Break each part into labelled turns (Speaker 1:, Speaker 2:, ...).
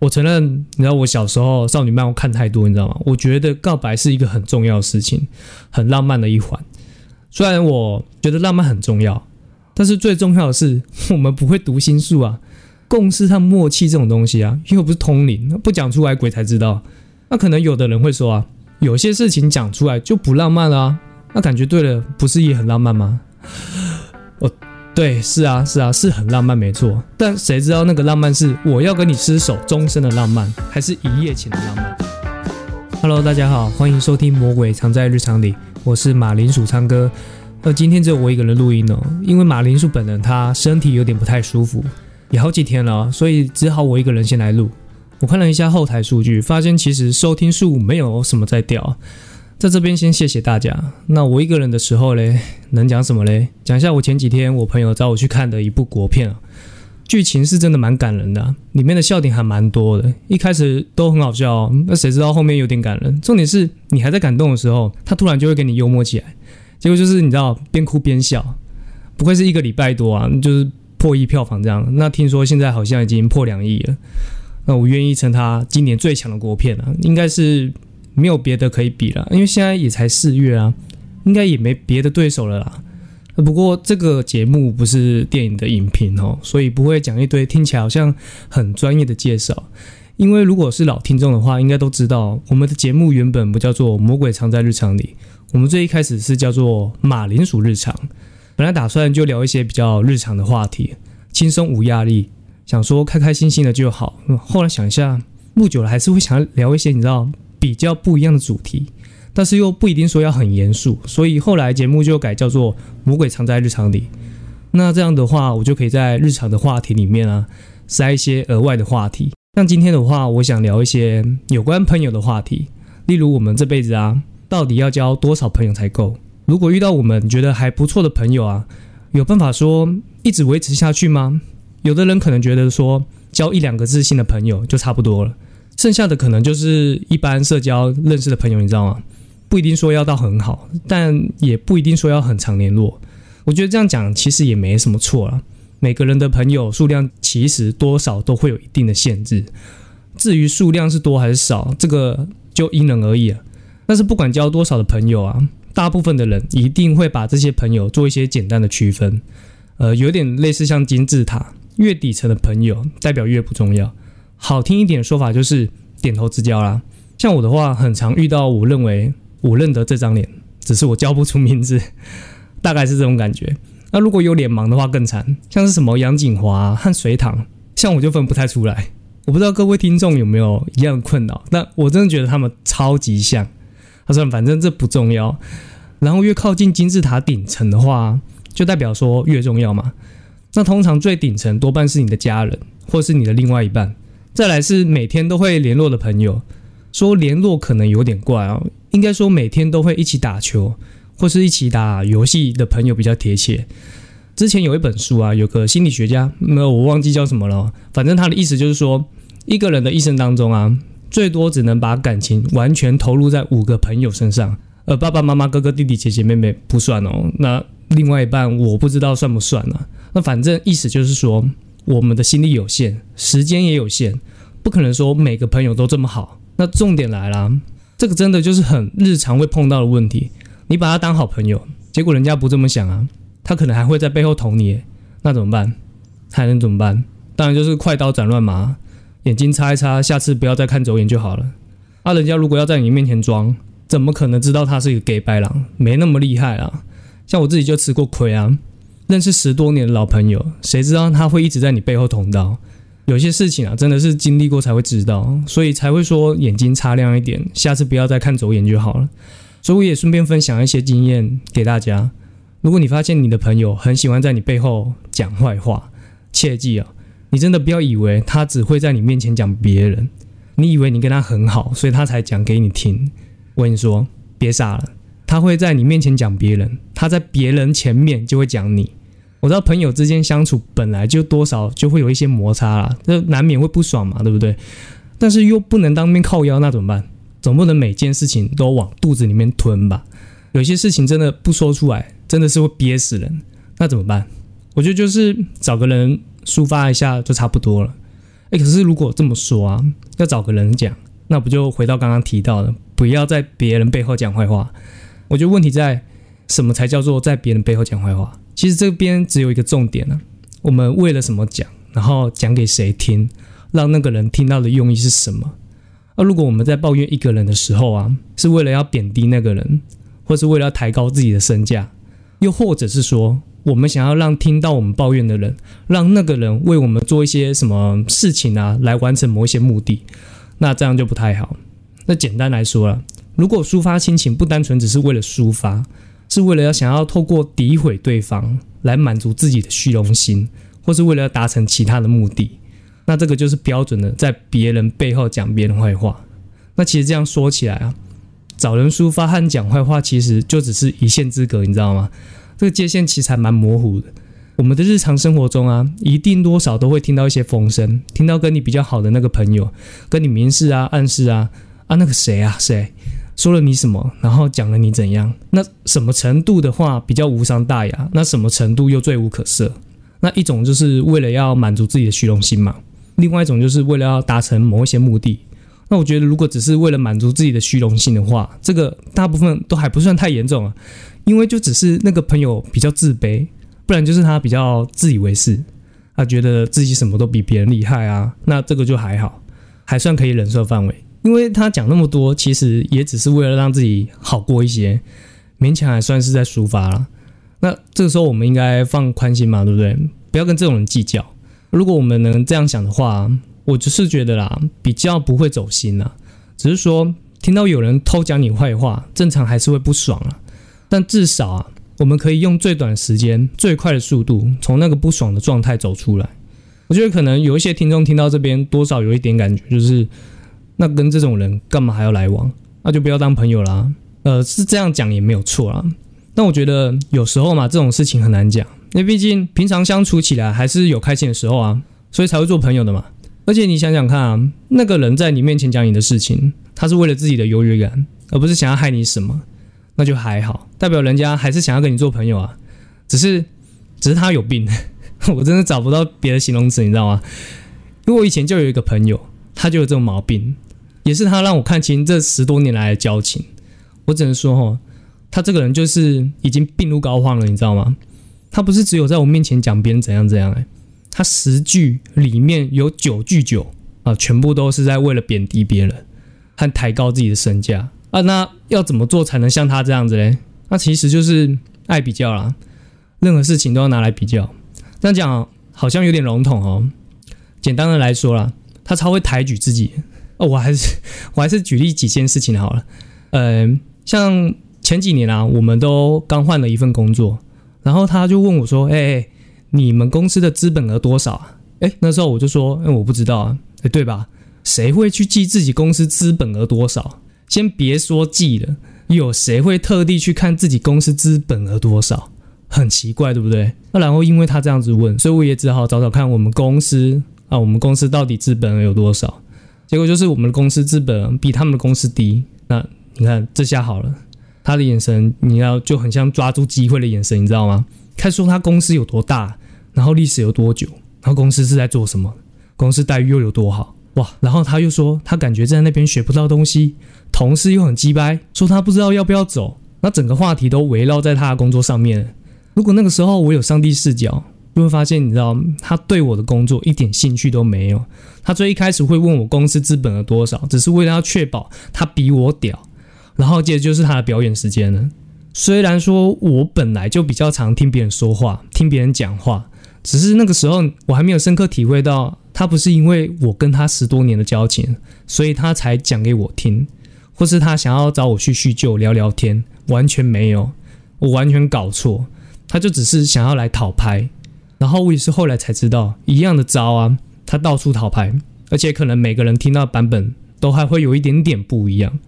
Speaker 1: 我承认，你知道我小时候少女漫我看太多，你知道吗？我觉得告白是一个很重要的事情，很浪漫的一环。虽然我觉得浪漫很重要，但是最重要的是我们不会读心术啊，共识和默契这种东西啊，又不是通灵，不讲出来鬼才知道。那可能有的人会说啊，有些事情讲出来就不浪漫了啊，那感觉对了，不是也很浪漫吗？我。对，是啊，是啊，是很浪漫，没错。但谁知道那个浪漫是我要跟你厮守终身的浪漫，还是一夜情的浪漫？Hello，大家好，欢迎收听《魔鬼藏在日常里》，我是马铃薯昌哥。呃，今天只有我一个人录音哦，因为马铃薯本人他身体有点不太舒服，也好几天了，所以只好我一个人先来录。我看了一下后台数据，发现其实收听数没有什么在掉。在这边先谢谢大家。那我一个人的时候嘞，能讲什么嘞？讲一下我前几天我朋友找我去看的一部国片啊，剧情是真的蛮感人的，里面的笑点还蛮多的。一开始都很好笑，那谁知道后面有点感人。重点是你还在感动的时候，他突然就会给你幽默起来，结果就是你知道边哭边笑。不愧是一个礼拜多啊，就是破亿票房这样。那听说现在好像已经破两亿了。那我愿意称它今年最强的国片啊，应该是。没有别的可以比了，因为现在也才四月啊，应该也没别的对手了啦。不过这个节目不是电影的影评哦，所以不会讲一堆听起来好像很专业的介绍。因为如果是老听众的话，应该都知道我们的节目原本不叫做《魔鬼藏在日常里》，我们最一开始是叫做《马铃薯日常》。本来打算就聊一些比较日常的话题，轻松无压力，想说开开心心的就好。后来想一下，录久了还是会想要聊一些，你知道。比较不一样的主题，但是又不一定说要很严肃，所以后来节目就改叫做《魔鬼藏在日常里》。那这样的话，我就可以在日常的话题里面啊，塞一些额外的话题。像今天的话，我想聊一些有关朋友的话题，例如我们这辈子啊，到底要交多少朋友才够？如果遇到我们觉得还不错的朋友啊，有办法说一直维持下去吗？有的人可能觉得说，交一两个知心的朋友就差不多了。剩下的可能就是一般社交认识的朋友，你知道吗？不一定说要到很好，但也不一定说要很常联络。我觉得这样讲其实也没什么错啦。每个人的朋友数量其实多少都会有一定的限制。至于数量是多还是少，这个就因人而异了。但是不管交多少的朋友啊，大部分的人一定会把这些朋友做一些简单的区分。呃，有点类似像金字塔，越底层的朋友代表越不重要。好听一点的说法就是点头之交啦。像我的话，很常遇到我认为我认得这张脸，只是我叫不出名字，大概是这种感觉。那如果有脸盲的话更惨，像是什么杨景华和隋棠，像我就分不太出来。我不知道各位听众有没有一样的困扰，但我真的觉得他们超级像。他说反正这不重要。然后越靠近金字塔顶层的话，就代表说越重要嘛。那通常最顶层多半是你的家人，或是你的另外一半。再来是每天都会联络的朋友，说联络可能有点怪啊，应该说每天都会一起打球或是一起打游戏的朋友比较贴切。之前有一本书啊，有个心理学家，没有我忘记叫什么了，反正他的意思就是说，一个人的一生当中啊，最多只能把感情完全投入在五个朋友身上，而爸爸妈妈、哥哥、弟弟、姐姐、妹妹不算哦。那另外一半我不知道算不算呢、那反正意思就是说。我们的心力有限，时间也有限，不可能说每个朋友都这么好。那重点来了，这个真的就是很日常会碰到的问题。你把他当好朋友，结果人家不这么想啊，他可能还会在背后捅你，那怎么办？还能怎么办？当然就是快刀斩乱麻，眼睛擦一擦，下次不要再看走眼就好了。啊，人家如果要在你面前装，怎么可能知道他是一个 gay 白狼？没那么厉害啊。像我自己就吃过亏啊。认识十多年的老朋友，谁知道他会一直在你背后捅刀？有些事情啊，真的是经历过才会知道，所以才会说眼睛擦亮一点，下次不要再看走眼就好了。所以我也顺便分享一些经验给大家。如果你发现你的朋友很喜欢在你背后讲坏话，切记啊，你真的不要以为他只会在你面前讲别人，你以为你跟他很好，所以他才讲给你听。我跟你说，别傻了，他会在你面前讲别人，他在别人前面就会讲你。我知道朋友之间相处本来就多少就会有一些摩擦啦，这难免会不爽嘛，对不对？但是又不能当面靠腰，那怎么办？总不能每件事情都往肚子里面吞吧？有些事情真的不说出来，真的是会憋死人。那怎么办？我觉得就是找个人抒发一下就差不多了。哎，可是如果这么说啊，要找个人讲，那不就回到刚刚提到的，不要在别人背后讲坏话。我觉得问题在什么才叫做在别人背后讲坏话？其实这边只有一个重点呢、我们为了什么讲，然后讲给谁听，让那个人听到的用意是什么？而如果我们在抱怨一个人的时候啊，是为了要贬低那个人，或是为了要抬高自己的身价，又或者是说，我们想要让听到我们抱怨的人，让那个人为我们做一些什么事情啊，来完成某一些目的，那这样就不太好。那简单来说了，如果抒发心情不单纯只是为了抒发，是为了要想要透过诋毁对方来满足自己的虚荣心，或是为了要达成其他的目的，那这个就是标准的在别人背后讲别人坏话。那其实这样说起来啊，找人抒发和讲坏话其实就只是一线之隔，你知道吗？这个界限其实还蛮模糊的。我们的日常生活中啊，一定多少都会听到一些风声，听到跟你比较好的那个朋友跟你明示啊、暗示啊，啊那个谁啊谁说了你什么，然后讲了你怎样。那什么程度的话比较无伤大雅？那什么程度又罪无可赦？那一种就是为了要满足自己的虚荣心嘛，另外一种就是为了要达成某一些目的。那我觉得如果只是为了满足自己的虚荣心的话，这个大部分都还不算太严重啊。因为就只是那个朋友比较自卑，不然就是他比较自以为是，他觉得自己什么都比别人厉害啊，那这个就还好，还算可以忍受范围。因为他讲那么多，其实也只是为了让自己好过一些，勉强还算是在抒发了。那这个时候我们应该放宽心嘛，对不对？不要跟这种人计较。如果我们能这样想的话，我就是觉得啦，比较不会走心啦。只是说听到有人偷讲你坏话，正常还是会不爽啊。但至少啊，我们可以用最短时间、最快的速度，从那个不爽的状态走出来。我觉得可能有一些听众听到这边，多少有一点感觉，就是那跟这种人干嘛还要来往？那就不要当朋友啦。呃，是这样讲也没有错啦。但我觉得有时候嘛，这种事情很难讲，因为毕竟平常相处起来还是有开心的时候啊，所以才会做朋友的嘛。而且你想想看啊，那个人在你面前讲你的事情，他是为了自己的优越感，而不是想要害你什么。那就还好，代表人家还是想要跟你做朋友啊，只是，只是他有病，我真的找不到别的形容词，你知道吗？因为我以前就有一个朋友，他就有这种毛病，也是他让我看清这十多年来的交情。我只能说，哈，他这个人就是已经病入膏肓了，你知道吗？他不是只有在我面前讲别人怎样怎样，哎，他十句里面有九句九啊，全部都是在为了贬低别人和抬高自己的身价。啊，那要怎么做才能像他这样子嘞？那其实就是爱比较啦，任何事情都要拿来比较。这样讲好像有点笼统哦。简单的来说啦，他超会抬举自己。哦，我还是 我还是举例几件事情好了。呃，像前几年啊，我们都刚换了一份工作，然后他就问我说：“哎哎，你们公司的资本额多少啊？”哎，那时候我就说：“哎，我不知道啊。”哎，对吧？谁会去记自己公司资本额多少？先别说记了，有谁会特地去看自己公司资本额多少？很奇怪，对不对？那然后因为他这样子问，所以我也只好找找看我们公司啊，我们公司到底资本额有多少？结果就是我们的公司资本比他们的公司低。那你看这下好了，他的眼神你要就很像抓住机会的眼神，你知道吗？看说他公司有多大，然后历史有多久，然后公司是在做什么，公司待遇又有多好。哇！然后他又说，他感觉在那边学不到东西，同事又很鸡掰，说他不知道要不要走。那整个话题都围绕在他的工作上面。如果那个时候我有上帝视角，就会发现，你知道，他对我的工作一点兴趣都没有。他最一开始会问我公司资本额多少，只是为了要确保他比我屌。然后接着就是他的表演时间了。虽然说我本来就比较常听别人说话，听别人讲话，只是那个时候我还没有深刻体会到。他不是因为我跟他十多年的交情，所以他才讲给我听，或是他想要找我去叙旧聊聊天，完全没有，我完全搞错，他就只是想要来讨拍，然后我也是后来才知道，一样的招啊，他到处讨牌，而且可能每个人听到的版本都还会有一点点不一样。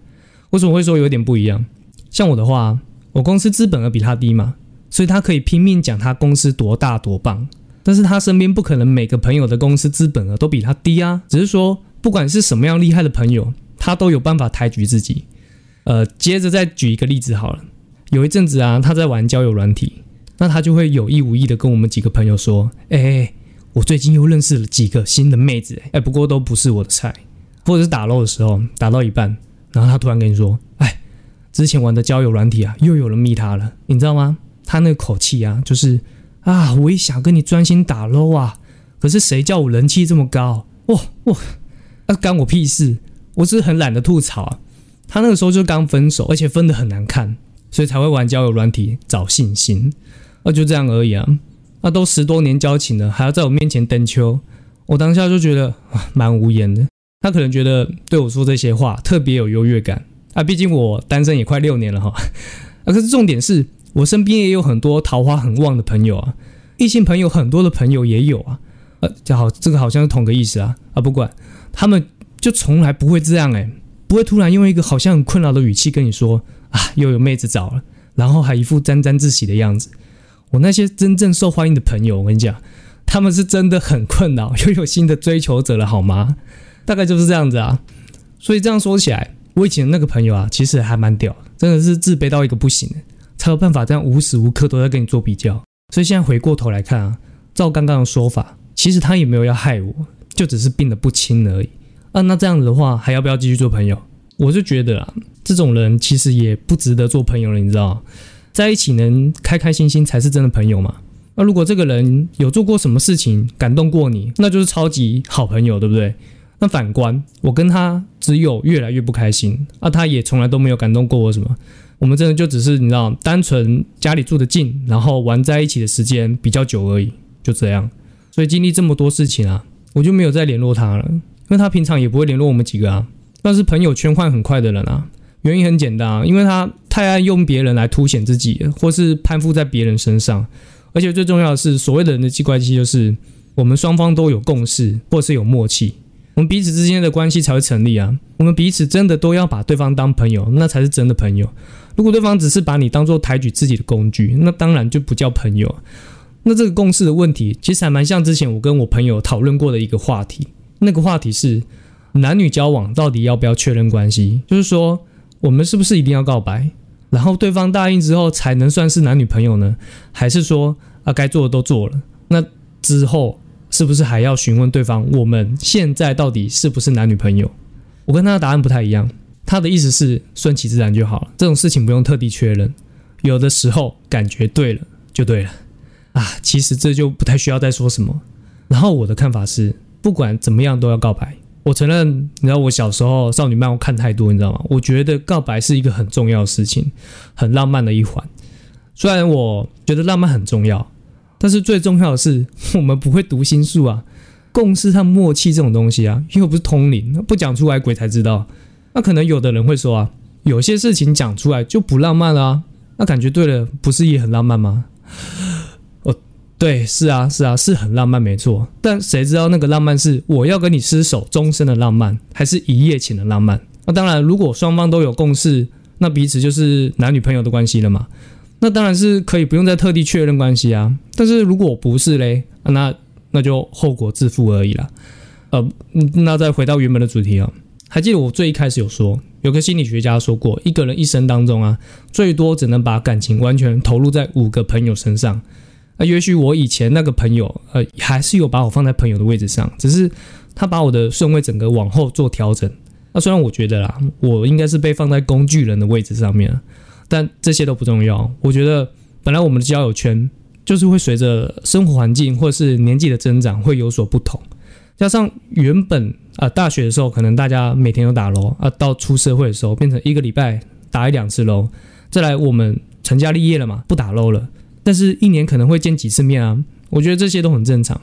Speaker 1: 为什么会说有点不一样？像我的话，我公司资本额比他低嘛，所以他可以拼命讲他公司多大多棒。但是他身边不可能每个朋友的公司资本额都比他低啊，只是说不管是什么样厉害的朋友，他都有办法抬举自己。呃，接着再举一个例子好了，有一阵子啊，他在玩交友软体，那他就会有意无意的跟我们几个朋友说：“哎，我最近又认识了几个新的妹子，哎，不过都不是我的菜。或者是打漏的时候，打到一半，然后他突然跟你说：“哎，之前玩的交友软体啊，又有人密他了，你知道吗？”他那个口气啊，就是啊，我也想跟你专心打漏啊，可是谁叫我人气这么高？哇哇，那、啊、干我屁事！我只是很懒得吐槽啊。他那个时候就刚分手，而且分得很难看，所以才会玩交友软体找信心。那就这样而已啊。那都十多年交情了，还要在我面前登秋，我当下就觉得，蛮无言的。他可能觉得对我说这些话特别有优越感啊，毕竟我单身也快六年了哈。啊，可是重点是我身边也有很多桃花很旺的朋友啊，异性朋友很多的朋友也有啊。呃，就好，这个好像是同个意思啊。啊，不管他们就从来不会这样诶，不会突然用一个好像很困扰的语气跟你说啊，又有妹子找了，然后还一副沾沾自喜的样子。我那些真正受欢迎的朋友，我跟你讲，他们是真的很困扰，又有新的追求者了，好吗？大概就是这样子啊，所以这样说起来，我以前那个朋友啊，其实还蛮屌，真的是自卑到一个不行，才有办法这样无时无刻都在跟你做比较。所以现在回过头来看啊，照刚刚的说法，其实他也没有要害我，就只是病得不轻而已。啊，那这样子的话，还要不要继续做朋友？我就觉得啊，这种人其实也不值得做朋友了，你知道，在一起能开开心心才是真的朋友嘛。那如果这个人有做过什么事情感动过你，那就是超级好朋友，对不对？那反观我跟他只有越来越不开心，啊，他也从来都没有感动过我什么，我们真的就只是你知道，单纯家里住得近，然后玩在一起的时间比较久而已，就这样。所以经历这么多事情啊，我就没有再联络他了，因为他平常也不会联络我们几个啊，但是朋友圈换很快的人啊，原因很简单啊，因为他太爱用别人来凸显自己，或是攀附在别人身上，而且最重要的是，所谓的人际关系就是我们双方都有共识，或是有默契。我们彼此之间的关系才会成立啊！我们彼此真的都要把对方当朋友，那才是真的朋友。如果对方只是把你当做抬举自己的工具，那当然就不叫朋友。那这个共识的问题，其实还蛮像之前我跟我朋友讨论过的一个话题。那个话题是男女交往到底要不要确认关系？就是说，我们是不是一定要告白，然后对方答应之后才能算是男女朋友呢？还是说啊，该做的都做了，那之后？是不是还要询问对方，我们现在到底是不是男女朋友？我跟他的答案不太一样。他的意思是顺其自然就好了，这种事情不用特地确认。有的时候感觉对了就对了啊，其实这就不太需要再说什么。然后我的看法是，不管怎么样都要告白。我承认，你知道我小时候少女漫我看太多，你知道吗？我觉得告白是一个很重要的事情，很浪漫的一环。虽然我觉得浪漫很重要。但是最重要的是，我们不会读心术啊，共识和默契这种东西啊，又不是通灵，不讲出来鬼才知道。那可能有的人会说啊，有些事情讲出来就不浪漫了啊，那感觉对了，不是也很浪漫吗？对，是啊，是啊，是很浪漫，没错。但谁知道那个浪漫是我要跟你厮守终身的浪漫，还是一夜情的浪漫？那当然，如果双方都有共识，那彼此就是男女朋友的关系了嘛。那当然是可以不用再特地确认关系啊，但是如果不是嘞，那那就后果自负而已啦。呃，那再回到原本的主题啊，还记得我最一开始有说，有个心理学家说过，一个人一生当中啊，最多只能把感情完全投入在五个朋友身上。那也许我以前那个朋友，呃，还是有把我放在朋友的位置上，只是他把我的顺位整个往后做调整。那虽然我觉得啦，我应该是被放在工具人的位置上面。但这些都不重要。我觉得，本来我们的交友圈就是会随着生活环境或是年纪的增长会有所不同。加上原本啊、大学的时候可能大家每天都打楼啊，到出社会的时候变成一个礼拜打一两次楼。再来我们成家立业了嘛，不打楼了，但是一年可能会见几次面啊。我觉得这些都很正常。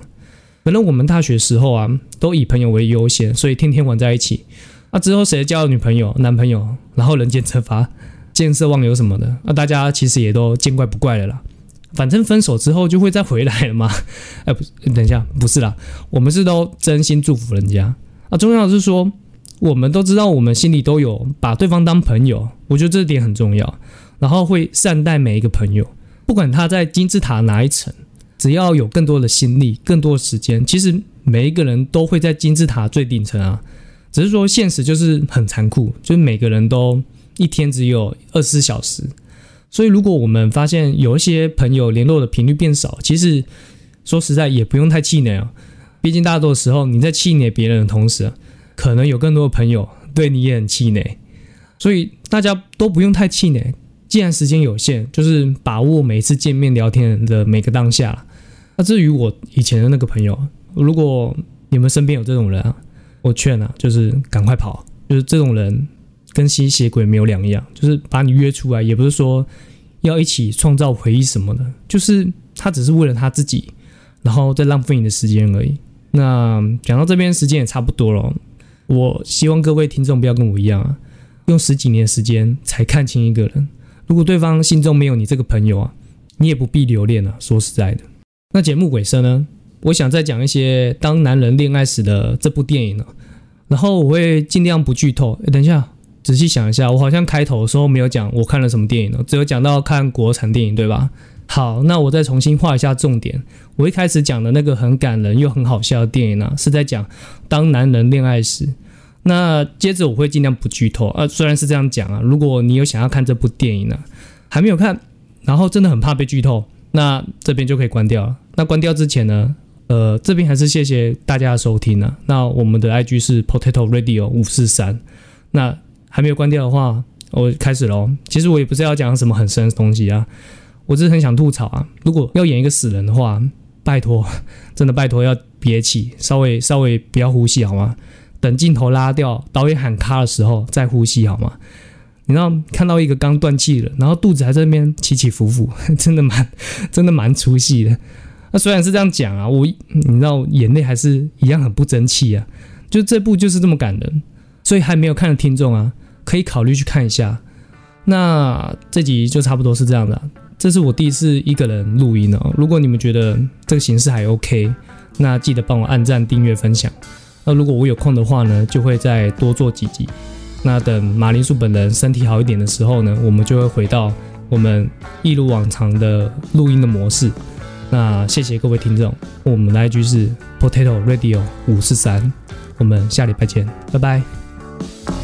Speaker 1: 可能我们大学时候啊，都以朋友为优先，所以天天玩在一起。啊，之后谁交了女朋友、男朋友，然后人间蒸发。见色忘友什么的，那大家其实也都见怪不怪了啦。反正分手之后就会再回来了嘛。哎，不，等一下，不是啦，我们是都真心祝福人家。啊，重要的是说，我们都知道，我们心里都有把对方当朋友，我觉得这点很重要。然后会善待每一个朋友，不管他在金字塔哪一层，只要有更多的心力、更多的时间，其实每一个人都会在金字塔最顶层啊。只是说现实就是很残酷，就是每个人都。一天只有二十四小时，所以如果我们发现有一些朋友联络的频率变少，其实说实在也不用太气馁啊，毕竟大多时候你在气馁别人的同时，可能有更多的朋友对你也很气馁，所以大家都不用太气馁。既然时间有限，就是把握每次见面聊天的每个当下。那至于我以前的那个朋友，如果你们身边有这种人啊，我劝啊，就是赶快跑。就是这种人跟吸血鬼没有两样，就是把你约出来，也不是说要一起创造回忆什么的，就是他只是为了他自己，然后再浪费你的时间而已。那讲到这边，时间也差不多了。我希望各位听众不要跟我一样啊，用十几年时间才看清一个人。如果对方心中没有你这个朋友啊，你也不必留恋了。说实在的。那节目尾声呢，我想再讲一些《当男人恋爱时》的这部电影呢，然后我会尽量不剧透。诶，等一下，仔细想一下，我好像开头的时候没有讲我看了什么电影呢，只有讲到看国产电影，对吧？好，那我再重新画一下重点。我一开始讲的那个很感人又很好笑的电影呢，是在讲《当男人恋爱时》。那接着我会尽量不剧透啊，虽然是这样讲啊，如果你有想要看这部电影呢，还没有看，然后真的很怕被剧透。那这边就可以关掉了。那关掉之前呢，呃，这边还是谢谢大家的收听呢。那我们的 IG 是 Potato Radio 五四三。那还没有关掉的话，我开始喽。其实我也不是要讲什么很深的东西啊，我只是很想吐槽啊。如果要演一个死人的话，拜托，真的拜托要憋气，稍微稍微不要呼吸好吗？等镜头拉掉，导演喊卡的时候再呼吸好吗？你知道看到一个刚断气了，然后肚子还在那边起起伏伏，真的蛮真的蛮出戏的。那虽然是这样讲啊，我你知道眼泪还是一样很不争气啊。就这部就是这么感人，所以还没有看的听众啊，可以考虑去看一下。那这集就差不多是这样的。这是我第一次一个人录音哦。如果你们觉得这个形式还 OK，那记得帮我按赞、订阅、分享。那如果我有空的话呢，就会再多做几集。那等马铃薯本人身体好一点的时候呢，我们就会回到我们一如往常的录音的模式。那谢谢各位听众，我们的 IG 是 Potato Radio 五四三，我们下礼拜见，拜拜。